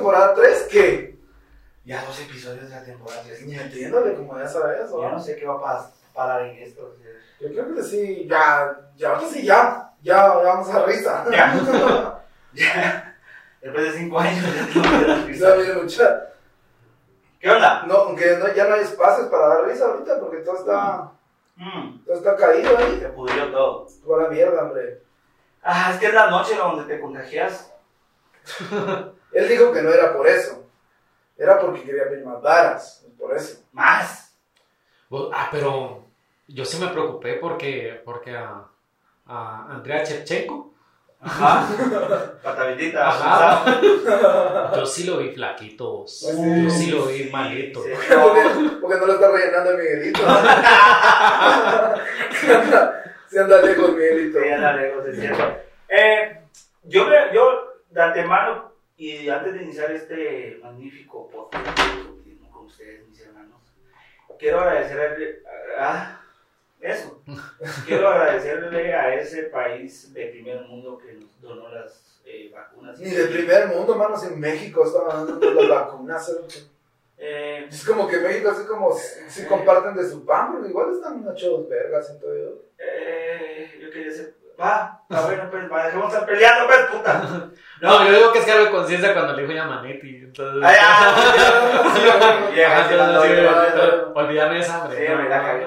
episodio 2, temporada 3, ¿qué? Ya dos episodios de la temporada. tres. Ni entiéndole como ya sabes, Yo no sé qué va a parar en esto. Yo creo que sí, ya, ya, sí, ya, ya, ya vamos a risa. Ya. Ya. Después de cinco años ya que Ya risa. mucha. ¿Qué onda? No, aunque no, ya no hay espacios para dar risa ahorita porque todo está, Mm, todo está caído ahí. se pudrió todo. Toda la mierda, hombre. Ah, es que es la noche donde te contagias. Él dijo que no era por eso. Era porque quería ver más varas, por eso. Más. Ah, pero yo sí me preocupé porque, porque a, a Andrea Chevchenko, Ajá. Pata bendita. Ajá. yo sí lo vi flaquito. Sí. Yo sí lo vi malito. Sí, Porque, no. porque no lo está rellenando el Miguelito. Se anda lejos, Miguelito. Sí, anda lejos, es cierto. Eh, yo, me- yo, de antemano, y antes de iniciar este magnífico podcast con ustedes, mis hermanos, quiero agradecerle a, eso. Quiero agradecerle a ese país de primer mundo que nos donó las eh, vacunas. Ni de primer mundo, manos, en México estaban dando las vacunas. ¿eh? Eh, Es como que México así como si, si comparten de su pan, pero igual están hechos vergas en todo eso. eh, yo quería ser. Va, a ver, pues, va, dejemos de estar peleando, pues, puta. No, yo digo que es cargo de conciencia cuando le dijo ya Manetti. Entonces, Ay, ah, sí, sí, olvídame esa Sí, hambre. me la cagué.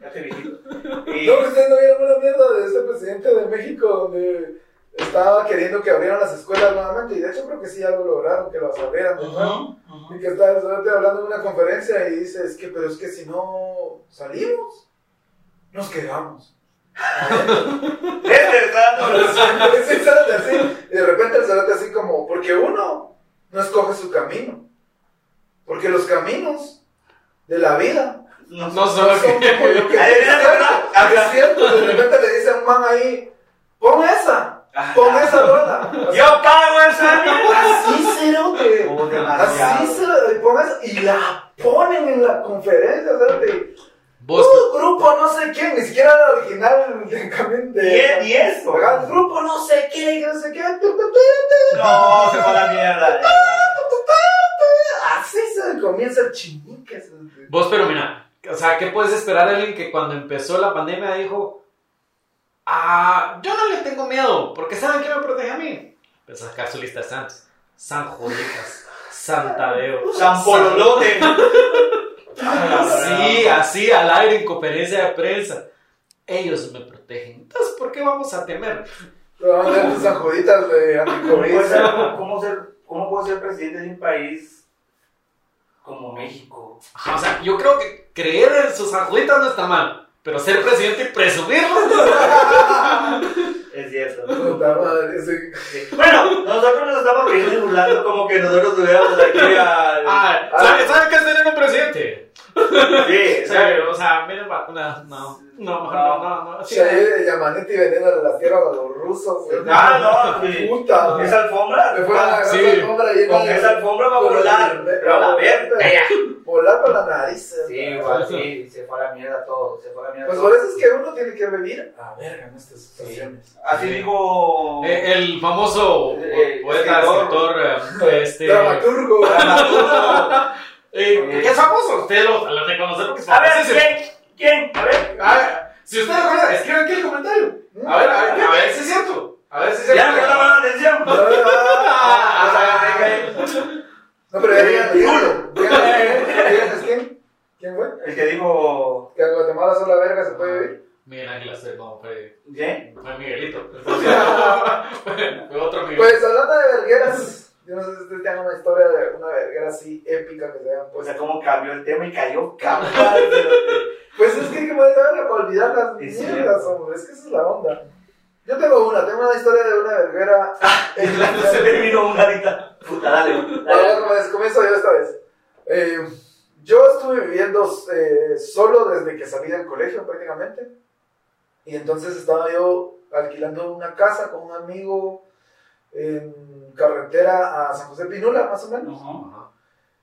Ya te viejito. Y, No, que ustedes no vieron una mierda de este presidente de México donde estaba queriendo que abrieran las escuelas nuevamente y de hecho creo que sí algo lograron que las abrieran de nuevo. Ujú, ujú. Y que está el cerote hablando en una conferencia y dice, es que, pero es que si no salimos, nos quedamos. Este dando los- Sí, cerote, así. Y de repente el cerote así como, porque uno no escoge su camino. Porque los caminos de la vida no No son como lo que... Mira, mira. Es cierto, de repente le dice a un man ahí, pon esa, pon esa rola. Yo pago esa mierda. Así cerote. Así cerote, y pon esa, y la ponen en la conferencia, cerote. Vos, Uh, grupo no sé quién, ni siquiera era original de camión de. ¿Y y eso? Grupo no sé quién, no sé qué. No, se fue a la mierda. tu. Así se comienza el chinique. vos, pero mira, o sea, ¿qué puedes esperar de alguien que cuando empezó la pandemia dijo, ah, yo no le tengo miedo, porque ¿saben quién me protege a mí? Empezó a sacar su lista de santos. San Joditas, San Tadeo, San Pololote. Sí, así al aire en conferencia de prensa. Ellos me protegen. Entonces, ¿por qué vamos a temer? Pero van a ver tus anjoditas de ¿Cómo anticovid. puede ser, cómo ser, cómo puede ser presidente de un país como México? Ajá, O sea, yo creo que creer en sus ajuditas no está mal. Pero ser presidente y presumirlo. Es cierto. Puta madre, sí. Sí. Bueno, nosotros nos estamos riendo y burlando como que nosotros tuviéramos aquí al... Ah, ¿sabe, ¿sabe qué es tener un presidente? Sí, Sí, o sea, miren vacunas. No, no, no, no, no. no. Sí, Yamanetti vendiendo la tierra a los rusos. güey. Ah, no, sí. Puta. Esa alfombra, Me fue a la Sí. gran alfombra y con esa alfombra va a volar, pero a la verde. Volar por la nariz. Sí, igual, sí, se fue a la mierda todo, se fue a la mierda Pues todo. por eso es que uno tiene que vivir a verga en estas situaciones. Así dijo... Eh, el famoso Eh, poeta, escritor. escritor, eh, este. Dramaturgo. eh, ¿Qué es famoso? Usted lo, lo reconoce porque es A ver. ¿quién? ¿Quién? A ver. A ver, si usted recuerda, escribe aquí el comentario. A ver, a ver, a ver si es cierto. A ver si es cierto. Ya no me la atención. No, pero ya digan, Díganles quién. ¿Quién fue? El que dijo... Que en Guatemala sola verga se puede vivir. Miguel Ángel Acer, no, fue, ¿Quién? fue Miguelito. fue, otro Miguel. Pues hablando de vergueras, yo no sé si ustedes tengan una historia de una verguera así épica que se O puesto. sea, cómo cambió el tema y cayó cabrón. Pues es que hay que poder verga para olvidar las mierdas, hombre. Es que esa es la onda. Yo tengo una, tengo una historia de una verguera. Se me vino una ahorita. Puta, dale. Ahora comienzo- comienzo yo esta vez. Eh, yo estuve viviendo eh, solo desde que salí del colegio prácticamente. Y entonces estaba yo alquilando una casa con un amigo en carretera a San José Pinula, más o menos.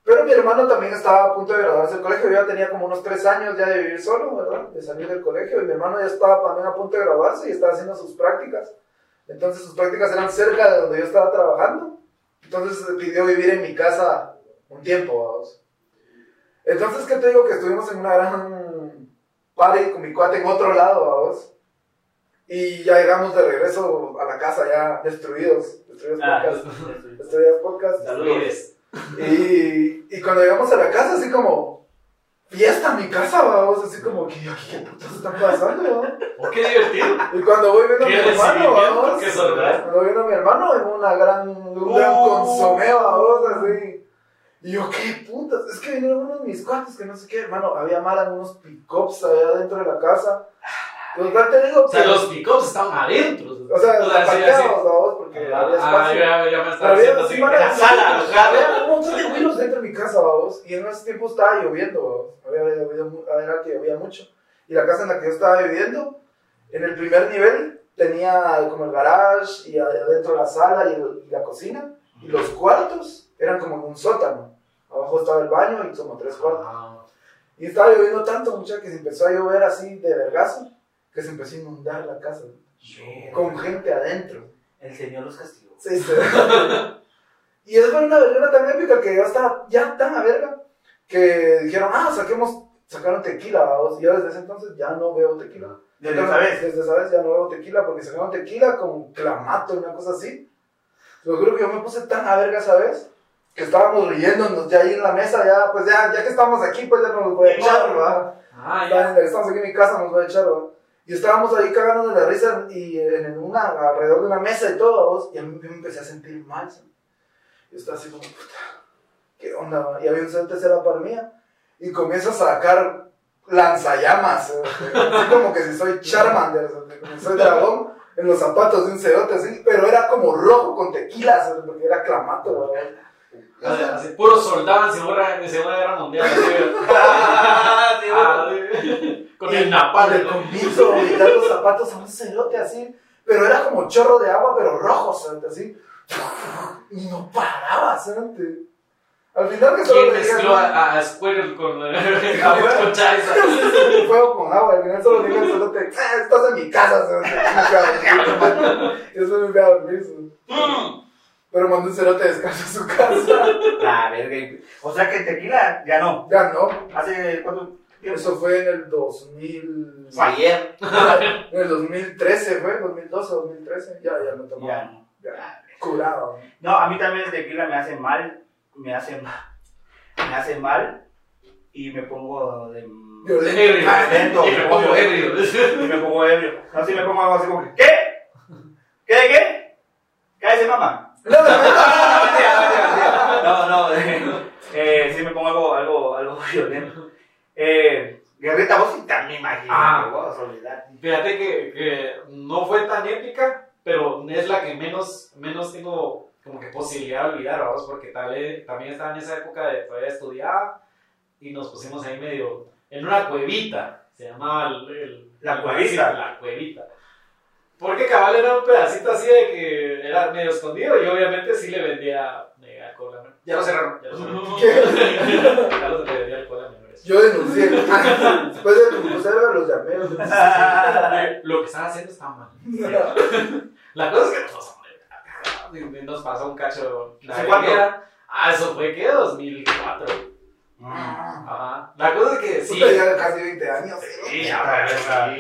Pero mi hermano también estaba a punto de graduarse del colegio. Yo ya tenía como unos tres años ya de vivir solo, ¿verdad? De salir del colegio. Y mi hermano ya estaba también a punto de graduarse y estaba haciendo sus prácticas. Entonces sus prácticas eran cerca de donde yo estaba trabajando. Entonces pidió vivir en mi casa un tiempo, vamos. Entonces, ¿qué te digo? Que estuvimos en una gran party con mi cuate en otro lado, vamos. Y ya llegamos de regreso a la casa ya destruidos. Destruidos Ah, podcast. eso. Destruidos podcast. Saludos. Y, y cuando llegamos a la casa, así como, fiesta en mi casa, vamos, así como, ¿qué, qué putas está pasando? va?" Oh, qué divertido. Y cuando voy viendo a mi hermano, vamos, qué sorpresa. cuando voy viendo a mi hermano, en una gran, un gran Oh. consomé, vamos, así. Y yo, ¿qué putas? Es que vinieron unos mis cuates que no sé qué, hermano, había mal en unos pick-ups allá dentro de la casa. Total, te digo O sea, los pick-ups estaban adentro. o sea, parqueados, vamos, porque había Ah, espacio. ya, ya me estaba diciendo así, la sala. Había un montón de ruidos dentro de mi casa, vamos. Y en ese tiempo estaba lloviendo, vamos. Había era que llovía mucho. Y la casa en la que yo estaba viviendo, en el primer nivel, tenía como el garage y adentro la sala y, la cocina. Y los cuartos eran como en un sótano. Abajo estaba el baño y como tres cuartos. Ah, Y estaba lloviendo tanto, mucha, que se empezó a llover así de vergazo, que se empezó a inundar la casa. Con gente adentro. El Señor los castigó. Sí, sí. y es una vergüenza tan épica que ya está ya tan a verga que dijeron, ah, saquemos, sacaron tequila, vamos. Y yo desde ese entonces ya no veo tequila. Desde esa vez. Desde esa vez ya no veo tequila porque sacaron tequila con clamato, una cosa así. Lo creo que yo me puse tan a verga esa vez que estábamos riéndonos ya ahí en la mesa, ya, pues ya, ya que estamos aquí, pues ya nos los voy a echar, ¿verdad? Ah, ya. Estamos aquí en mi casa, nos voy a echar, ¿verdad? Y estábamos ahí cagándonos de la risa y en una, alrededor de una mesa y todo, y a mí me empecé a sentir mal. ¿sí? Yo estaba así como, puta, ¿qué onda? va? Y había un cerote a la par mía y comienzo a sacar lanzallamas, ¿sí? así como que si soy Charmander, ¿sí? como soy dragón, en los zapatos de un cerote, así, pero era como rojo con tequila, ¿sí? porque era clamato, ¿verdad? Así, así, puro soldado en Segunda, en Segunda Guerra Mundial. así, Ah, sí, ah. Con el napalm. le comienzo a vomitar los zapatos a un cerote así, pero era como chorro de agua, pero rojo, cerote, así. Y no paraba, cerote. Al final que solo ¿Quién le mezcló a, a Squirtle con, con Charizard? fuego con agua, al final solo le dije al cerote, "Ah, estás en mi casa. Y eso me fui a dormir. Pero mandó un cerote descanso a su casa. La verga. O sea que tequila ya no. Ya no, ¿Hace cuánto tiempo? eso fue en el 2000. Fue ayer. En el 2013 fue, 2012, 2013. Ya, ya lo tomaba. Ya no. Ya. Curado. No, a mí también el tequila me hace mal. Me hace mal. Me hace mal. Y me pongo de. Violento. Ebrio. Violento. Y me pongo ebrio. Y me pongo ebrio. No, si me pongo algo así como que. ¿Qué? ¿Qué de qué? Cállese, mamá. No, no, no. Eh, eh, sí me pongo algo, algo, algo violento. Eh, Guerrita, vos sí también imaginas. Ah. vos. Fíjate que, que no fue tan épica, pero es la que menos, menos tengo como que posibilidad de olvidar, vamos, porque tal vez- también estaba en esa época de todavía estudiaba y nos pusimos ahí medio en una cuevita, se llamaba el, el- La el cuevita. barcito, La cuevita. Porque cabal era un pedacito así de que era medio escondido y obviamente sí le vendía eh, alcohol a menores. Ya lo cerraron, ya lo cerraron. ya lo le vendía alcohol a menores. Yo denuncié. Después de denunciar, los llamé. Lo que están haciendo está mal. La cosa es que nos, nos pasó un cacho. La ¿Hace cuánto? verguera. Ah, eso fue que 2004. Mm. Ajá. La cosa es que sí. Ya casi 20 años. Sí, ya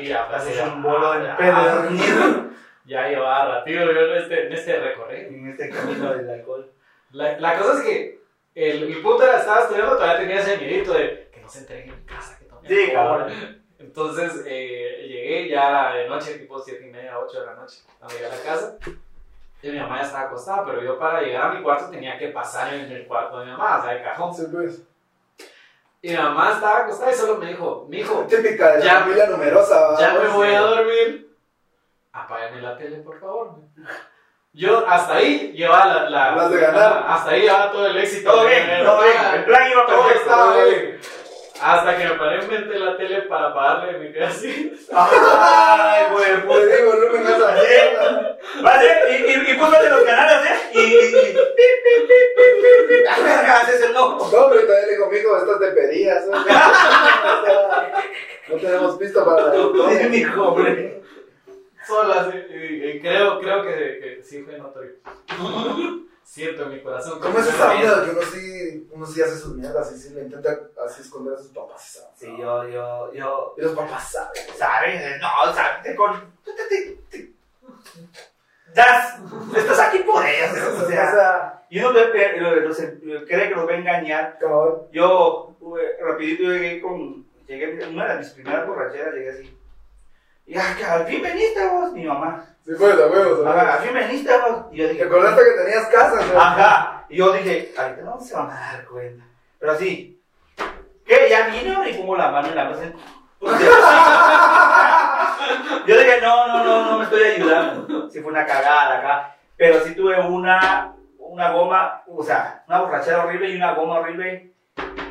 ya Haces ya- un bolo de ya- pedo Ya llevaba ratito yo en este, en este recorrido. en este camino del alcohol. La, la cosa es que el, el punto era, estaba estudiando, todavía tenía ese miedito de que no se entreguen en casa, que tome Sí, cabrón. Entonces eh, llegué ya de noche, tipo 7 y media, 8 de la noche, cuando llegué a la casa. Y mi mamá ya estaba acostada, pero yo para llegar a mi cuarto tenía que pasar en el cuarto de mi mamá, o sea, el cajón. Sí, pues. Y mi mamá estaba acostada y solo me dijo, mijo, Típica de la Ya- familia numerosa. ya me voy a dormir. Apágame la tele, por favor. Yo hasta ahí llevaba la, la- Las de ganar. Hasta ahí llevaba todo el éxito. Todo bien, todo bien. El plan iba Todo perfecto. estaba bien. Hasta que me paré enfrente de la tele para apagarle y me quedé así. Ay, güey, Pues pues. digo, no me esa mierda. Vale, y, y, y púsate los canales, ¿eh? Y. y, y. Haces el loco. No, pero también le digo, mijo, estas te pedías. ¿no? O sea, no tenemos pista para la Sí, mijo, hombre. Sola, sí. Y, y creo, creo que, que sí fue notorio. Siento en mi corazón. ¿Cómo es esa onda que uno sí, uno sí hace sus mierdas y sí le intenta así esconder a sus papás? ¿sabes? Sí, yo, yo, yo, Y los papás saben. ¿sabes? No, ¿sabes? Te con... te- te- te- Das, estás aquí por eso, o sea, y uno cree que los va a engañar. Yo, eh, rapidito llegué con, llegué una de mis primeras borracheras, llegué así. Y ah, al fin veniste vos, mi mamá. Sí, pues, a huevos. a Ajá, al fin veniste. Y yo ¿Te dije, acordaste que tenías casa? ¿no? Ajá. Y yo dije, ahorita no se van a dar cuenta. Pero así, ¿qué? ¿Ya vino? Y pongo la mano en la mesa. Yo dije, no, no, no, no me estoy ayudando. Sí fue una cagada acá. Pero sí tuve una, una goma, o sea, una borrachera horrible y una goma horrible.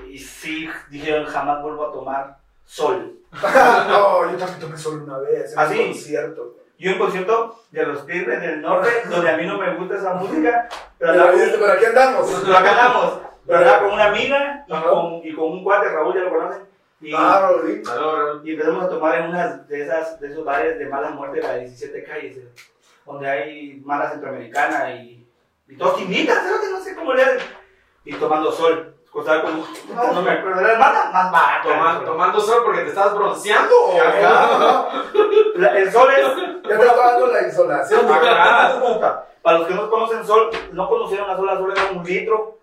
Y sí, dijeron, jamás vuelvo a tomar sol. no, yo también tomé solo una vez. En ¿Ah, un sí? concierto. Y un concierto de los Tigres del Norte, donde a mí no me gusta esa música, pero Pero, andaba ¿viste? con- ¿Por aquí andamos? lo ganamos. Pero andaba con una amiga y con, y con un cuate, Raúl, ya lo conocen. Y, Ah, y empezamos a tomar en unas de, esas, de esos bares de mala muerte de las 17 calles, eh, donde hay mala centroamericana y, y todos te invitan, creo que no sé cómo le hacen. Y tomando sol. Costaba como, no, no me acuerdo, era más, más barato. Toma- tomando sol porque te estás bronceando o Ajá. La- el sol es Ya te estaba dando la insolación. Ajá, puta. Para los que no conocen sol, no conocieron la sola sol, era un litro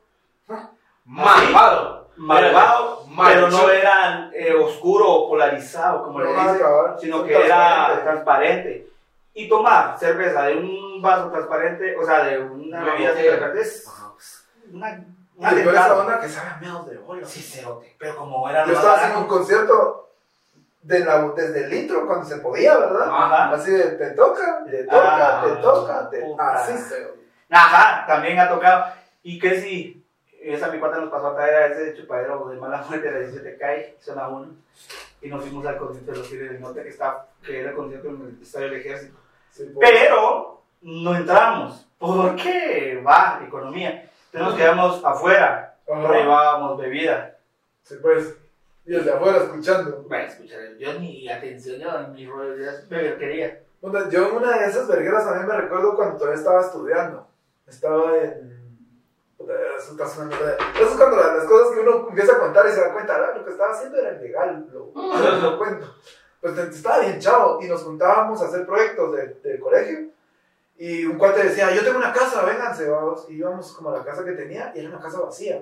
malvado. malvado, Mal pero no era eh, oscuro o polarizado, como le No, dicen, cabrón. sino que Transparente. era transparente. Y tomar cerveza de un vaso transparente, o sea, de una bebida transparente, es una, Y una después esa onda que sabe a meados de bola. Sí, cerote. Pero como era Yo estaba haciendo un concierto de la, desde el intro cuando se podía, ¿verdad? Ajá. Así de te toca, te toca, Ah, te toca, te... puta. Así se... Ajá, también ha tocado. Y que si, esa mi cuata nos pasó a traer a ese chupadero de mala muerte de la 17 calle, zona 1. Y nos fuimos al concierto de los Tigres del Norte, que, está, que era el concierto en el Estadio del Ejército. Sí, pues. Pero no entramos. ¿Por qué? Va, economía. Entonces nos quedamos afuera, Ajá. no llevábamos bebida. Sí, pues. Y desde afuera escuchando. Bueno, escuchar, yo ni atención, yo ni beberquería. Puta, Yo en una de esas vergueras también me recuerdo cuando todavía estaba estudiando. Estaba en... Eso de- Eso es cuando las, las cosas que uno empieza a contar y se da cuenta, ah, lo que estaba haciendo era ilegal, lo, lo cuento. Pues estaba bien chavo y nos juntábamos a hacer proyectos de- del colegio. Y un cuate decía, yo tengo una casa, vénganse, vamos. Y íbamos como a la casa que tenía y era una casa vacía.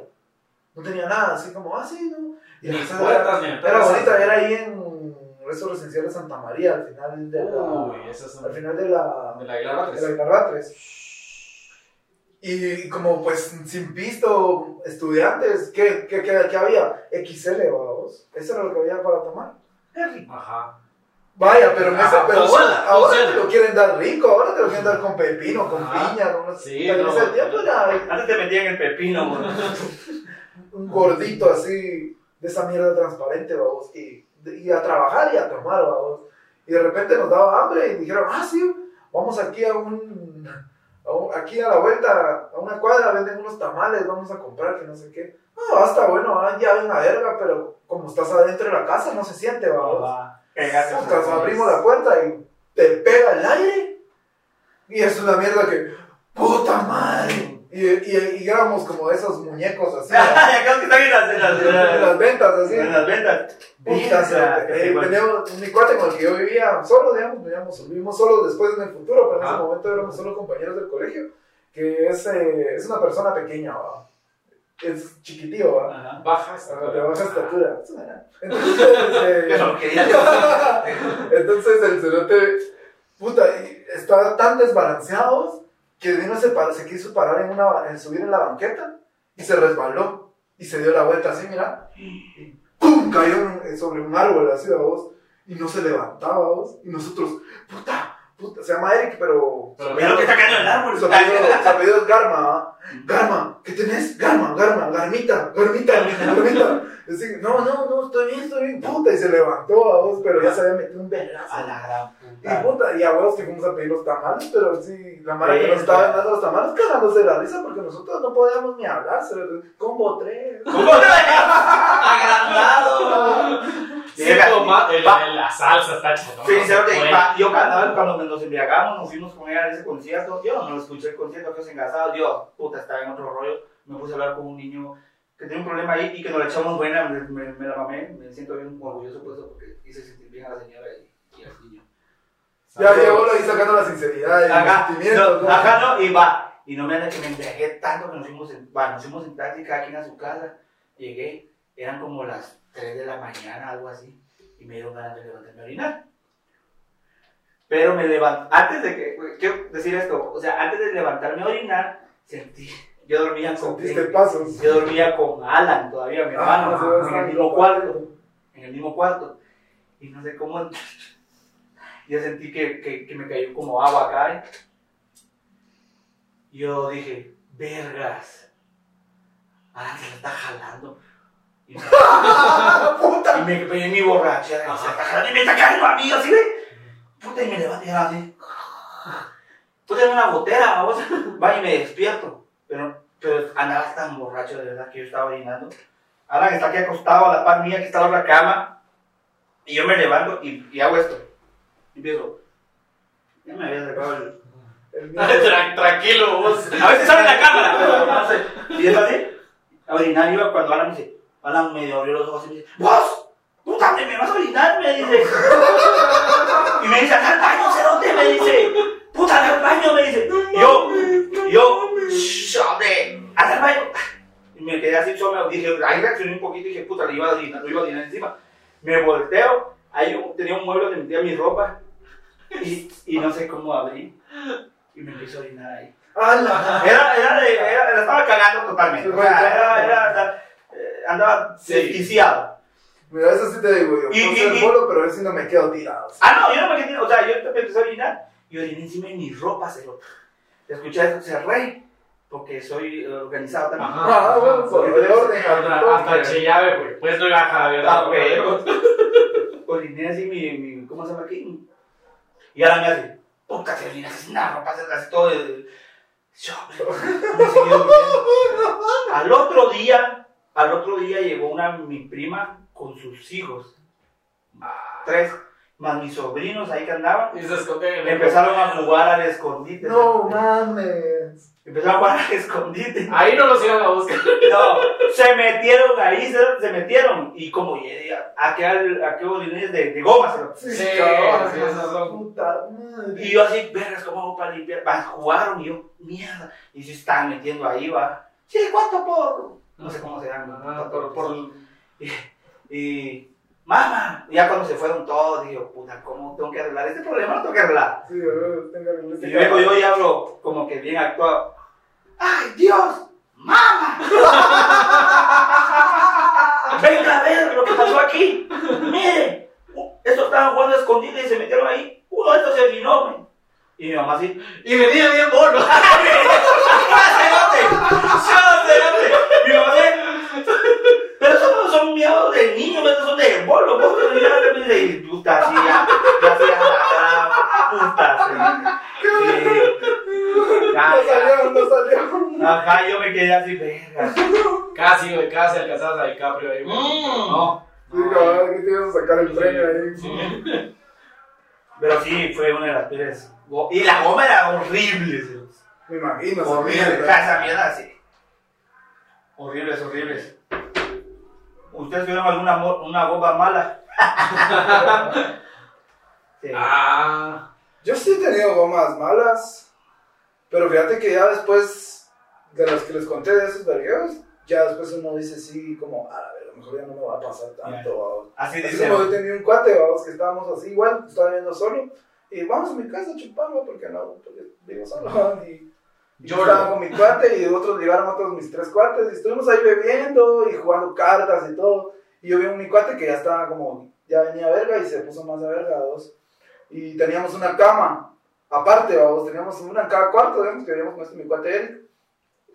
No tenía nada, así como, ah, sí, no. Y la casa puertas, era, era bonita, era ahí en Resto Residencial de Santa María, al final de la... Uy, esas son al final de la... de la de. Y como pues sin pisto, estudiantes, ¿qué, qué, qué, qué había? XL, vamos. Eso era lo que había para tomar. Qué rico. Ajá. Vaya, pero, en Ajá, ese- pero funciona, ahora, te lo quieren dar rico, ahora te lo quieren dar con pepino, con Ajá. piña, con unos- Sí, no. ese tiempo era Antes te metían el pepino, un gordito así, de esa mierda transparente, vamos, y, y a trabajar y a tomar, vamos. Y de repente nos daba hambre y dijeron, ah, sí, vamos aquí a un, a un- aquí a la vuelta, a una cuadra, venden unos tamales, vamos a comprar, que no sé qué. Ah, está bueno, ah, ya ven la verga, pero como estás adentro de la casa no se siente, vamos. Va. Por- abrimos la puerta y te pega el aire. Y es una mierda que, puta madre. Y, y, y éramos como esos muñecos así, que están en las, en las, en en las las, ventas así. en las ventas. Puta, eh, teníamos- mi cuate con el que yo vivía solo, digamos, vivíamos, vivimos solos después en el futuro, pero en ese momento éramos solo compañeros del colegio, que es, eh, es una persona pequeña, ¿va? Es chiquitío, ¿va? Ajá. Baja Ah, estatura. de baja estatura. Entonces, eh, entonces el cerote, puta, estaba tan desbalanceados que uno se, quiso parar en una, en subir en la banqueta y se resbaló y se dio la vuelta así, mira, y ¡pum! cayó sobre un árbol así, vos, y no se levantaba, vos, y nosotros, puta, puta, se llama Eric, pero... Pero Mira lo que está cayendo en el árbol. Su apellido, su apellido es Garma. Garma, ¿qué tenés? Garma, Garma, Garmita, Garmita, Garmita. No, no, no, estoy bien, estoy bien, puta, y se levantó a vos, pero ya se había metido un vergazo. A la gran Y puta. y a huevos que fuimos a pedir los tamales, pero sí, la mara que nos estaba dando los tamales cagándose de la risa porque nosotros no podíamos ni hablar, combo tres. ¿Cómo te Agrandado. Sí, Llega, toma- el- va. el- la salsa está chingona. Sí, no yo cuando, cuando nos embriagamos, nos fuimos con ella a ese concierto, yo no escuché el concierto, que engasados, yo, puta, estaba en otro rollo, me puse a hablar con un niño que tiene un problema ahí y que nos la echamos buena, me, me, me la mamé, me siento bien orgulloso por eso, porque hice sentir bien a la señora y, y al niño. Ya llegó ahí sacando la sinceridad y Ajá, sentimientos. no, ¿no? ajá, no, y va, y no me anda que me embriagué tanto que nos fuimos en, va, nos fuimos en taxi, cada quien a su casa, llegué, eran como las 3 de la mañana, algo así, y me dieron ganas de levantarme a orinar. Pero me levanté, antes de que, quiero decir esto, o sea, antes de levantarme a orinar, sentí, yo dormía con, Sentiste pasos. yo dormía con Alan todavía, mi hermano, Ah, se va a en el mismo cuarto, en el mismo cuarto, y no sé cómo, yo sentí que, que, que me cayó como agua acá, ¿eh? Yo dije, vergas, Alan se la está jalando. Y y me pegué mi borrachera, y se y me está cayendo a mí, así, ¿ve? Puta, y me levanté así. Puta, en una gotera, vamos, va y me despierto. Pero, pero andaba tan borracho de verdad que yo estaba orinando. Alan está aquí acostado a la par mía, que está en la otra cama. Y yo me levanto y, y hago esto. Y empiezo. Ya me había sacado el. El Tra- Tranquilo, vos. A veces sale la cámara, pero no sé. Y es así. A orinar iba cuando Alan me dice. Alan me abrió los ojos y me dice: ¡Vos! ¡Puta, me me vas a orinar! Me dice. Y me dice: ¡Anda al baño, cerote! Me dice: ¡Puta, anda al baño! Me dice. Y yo, yo, ¡Shh, hombre! ¡Anda al baño! Y me quedé así solo, dije, ahí reaccioné un poquito y dije, puta, le iba a orinar, lo iba a orinar encima. Me volteo, ahí tenía un mueble donde metía mi ropa y, y no sé cómo abrí y me empiezo a orinar ahí. Era, era de, era, la estaba cagando totalmente. O sea, era, era, era, andaba Sí. desquiciado. Mira, eso sí te digo yo. Y- no y- sé el y- bolo, pero a ver si no me quedo tirado. Ah, no, yo no me quedé, o sea, yo empecé a orinar y oriné encima de mi ropa, se lo. Escuché eso, se rey, porque soy eh, organizado también. Ajá. Ah, bueno, por el orden. Hasta, hasta Chillave, porque pues no iba a Javier. Ah, ok. Oriné así mi, mi, ¿cómo se llama aquí? Y ahora me hace, puta, te orinas así una ropa, se hace todo el... Yo. Al otro día, al otro día llegó una, mi prima con sus hijos. Tres, más mis sobrinos ahí que andaban. Y se el- Empezaron a jugar al escondite. No mames. Empezaron a jugar al escondite. Ahí no los iban a buscar. No, se metieron ahí, se, se metieron. Y como a aquel, aquel orinés de, de goma, se- Sí, cabrón, sí, esas son- Puta madre. Y yo así, vergas, ¿cómo hago para limpiar? Va, jugaron y yo, mierda. Y se estaban metiendo ahí, va. Sí, ¿cuánto por? No sé cómo se llama. Ah, por, por, Y, mamá, ya cuando se fueron todos, digo, puta, ¿cómo tengo que arreglar este problema? No tengo que arreglar. Sí, ver, tengo que Y luego yo ya hablo como que bien actuado. ¡Ay, Dios! ¡Mamá! ¡Venga a ver lo que pasó aquí! ¡Mire! Estos estaban jugando a y se metieron ahí. Uno de estos se men. Y mi mamá así. Y venía bien bono. Pero esos no son miedos de niño, esos son de bolo. Vos me dice, y puta, así ya. Ya se puta, sí. Sí. No salió, no salió. Ajá, yo me quedé así, verga. Casi, güey, casi alcanzabas a DiCaprio ahí. güey. No. Sí, cabrón, que te ibas a sacar el premio ahí. Sí. Pero sí, fue una de las peores. Y la goma era horrible. ¿sí? Me imagino, Horrible. Esa mierda así. Horribles, horribles. ¿Ustedes tuvieron alguna una goma mala? Sí. Ah. Yo sí he tenido gomas malas, pero fíjate que ya después de las que les conté de esos vergueos, ya después uno dice sí, como, a ver, a lo mejor ya no me va a pasar tanto. Así Así dice. como yo tenía un cuate, vamos, que estábamos así igual, estaba viviendo solo, y vamos a mi casa a chuparlo, porque no, porque vivo solo, y yo estaba con mi cuate y otros llegaron otros mis tres cuates y estuvimos ahí bebiendo y jugando cartas y todo. Y yo vi a mi cuate que ya estaba como, ya venía verga y se puso más de verga a dos. Y teníamos una cama aparte, vamos, teníamos una en cada cuarto, digamos, que vivíamos con este mi cuate Eric.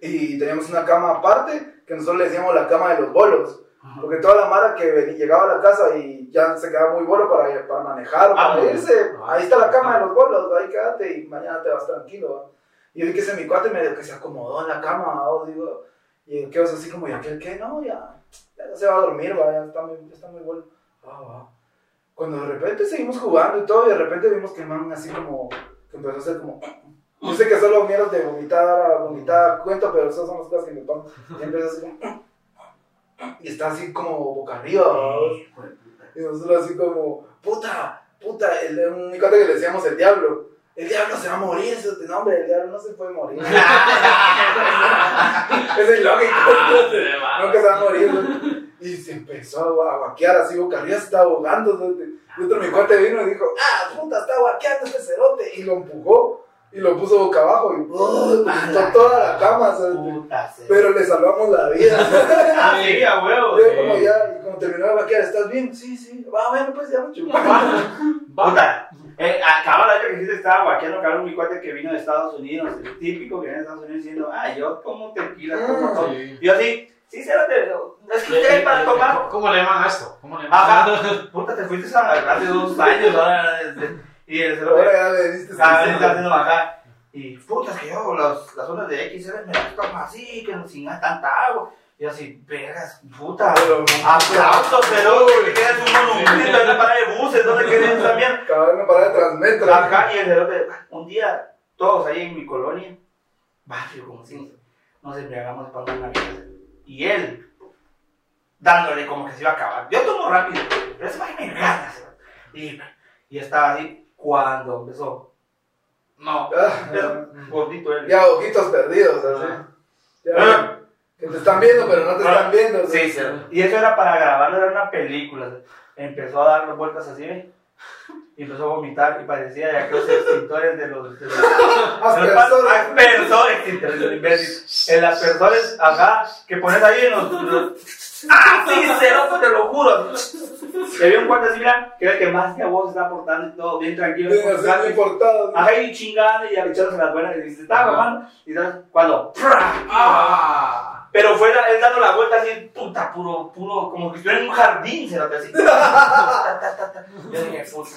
Y teníamos una cama aparte que nosotros le decíamos la cama de los bolos. Porque toda la mara que llegaba a la casa y ya se quedaba muy bolo para, para manejar para Ah, irse, ah, ahí está la cama ah. de los bolos, ahí quédate y mañana te vas tranquilo. ¿va? Y yo vi que ese mi cuate medio que se acomodó en la cama, ¿va? digo, y quedas así como, ¿y aquel qué? No, ya, ya se va a dormir, ¿va? ya está muy, está muy bueno. Ah. Cuando de repente seguimos jugando y todo, y de repente vimos que el man así como, que empezó a hacer como... Yo sé que solo miedos de vomitar, vomitar, cuento, pero esas son las cosas que me pasan. Y así. Y está así como boca arriba. Y nosotros así como, puta, puta, el, un mi cuate que le decíamos el diablo. El diablo se va a morir, no, hombre, el diablo no se puede morir. es ilógico. Nunca se va a morir. ¿no? Y se empezó a guaquear así, boca arriba, se estaba ahogando. ¿no? Y otro mi cuate vino y dijo, ah, puta, está guaqueando este cerote. Y lo empujó y lo puso boca abajo y ¡oh! toda la cama. ¿sabes? Puta, Pero le salvamos la vida. Ah, sí, a huevo. Yo como ya, y como terminó de vaquear, ¿estás bien? Sí, sí. Va, bueno, pues ya mucho. Puta, eh, acaba la que dijiste, estaba guaqueando, cabrón, mi cuate que vino de Estados Unidos, el típico que viene de Estados Unidos diciendo, ah, yo tomo tequila, Mm, todo. sí. Y yo así, sí, cérate, es que ustedes para tomar. ¿Cómo le llaman a esto? ¿Cómo le llaman? Ajá, puta, te fuiste a hace dos años, ahora, desde- y el cerote, Ahora ya le diste sí, está haciendo acá. Y puta, es que yo los, las zonas de XR me las tomo así, que no sin tanta agua. Y yo así, vergas, puta. Aplausos, pero que te quedas un monumento en la parada de buses, ¿dónde quedas también? Cada de. Acá y el cerote, un día, todos ahí en mi colonia, barrio, como si nos embriagamos para una. Y él, dándole como que se iba a acabar. Yo tomo rápido, pero ese me gana. cerote. Y, y estaba así cuando empezó. No, Ah, pero gordito él. ya, ojitos perdidos, así. Ah. Ya, que te están viendo, pero no te están viendo. Sí, sí. Y eso era para grabarlo, era una película. Empezó a dar vueltas así, ¿eh? Y empezó a vomitar y parecía de aquellos extintores de los... De los Aspersor. Aspersores, el imbécil. En las aspersores, acá, que pones ahí en los... los- ¡Ah, sí, cero, te lo juro! Y había un cuate así, mira, que era el que más que a vos está aportando y todo, bien tranquilo. Bien, así, constante. muy portado. Ajá, y chingando y echándose las buenas y se estaba grabando. Y sabes, cuando... Ah. Pero fue la- él dando la vuelta así, puta, puro, puro, como que estuviera en un jardín, se así. Ta, ta. Yo dije, puta.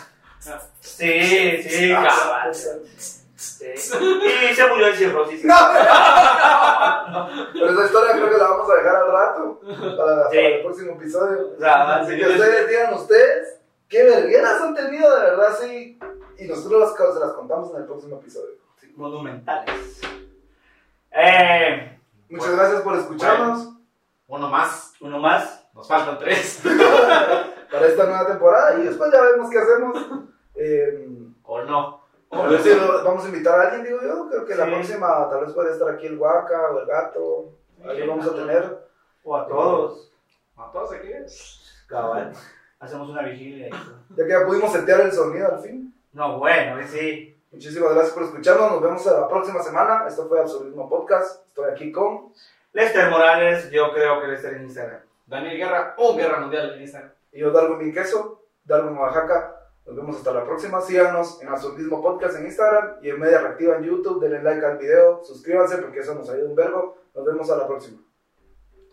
Sí, sí, cabal. Sí. Y se murió de cirrosis. Pero esa historia creo que la vamos a dejar al rato. Para, el próximo episodio. O sea, Así sí, que ustedes digan ustedes qué vergueras han tenido de verdad, sí. Y nosotros las, se las contamos en el próximo episodio. sí, monumentales. Eh, Muchas gracias por escucharnos Uno más. uno más. Nos faltan tres. para esta nueva temporada y después ya vemos qué hacemos. Eh, O no. a ver si lo- vamos a invitar a alguien, digo yo. Creo que la próxima tal vez puede estar aquí el Guaca o el Gato. Ahí lo vamos a tener. O a todos. ¿A todos aquí? Cabal. Hacemos una vigilia. Ya que ya pudimos setear el sonido al fin. No, bueno, sí. Muchísimas gracias por escucharnos. Nos vemos la próxima semana. Esto fue Absolutismo Podcast. Estoy aquí con. Lester Morales, yo creo que Lester en Instagram. Daniel Guerra, un Guerra Mundial en Instagram. Y yo, Darwin Mi Queso, Darwin Oaxaca. Nos vemos hasta la próxima. Síganos en Absolutismo Podcast en Instagram y en Media Reactiva en YouTube. Denle like al video. Suscríbanse porque eso nos ayuda un vergo. Nos vemos a la próxima.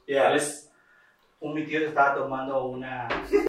Ya. ¿Cuál es? Un mi tío estaba tomando una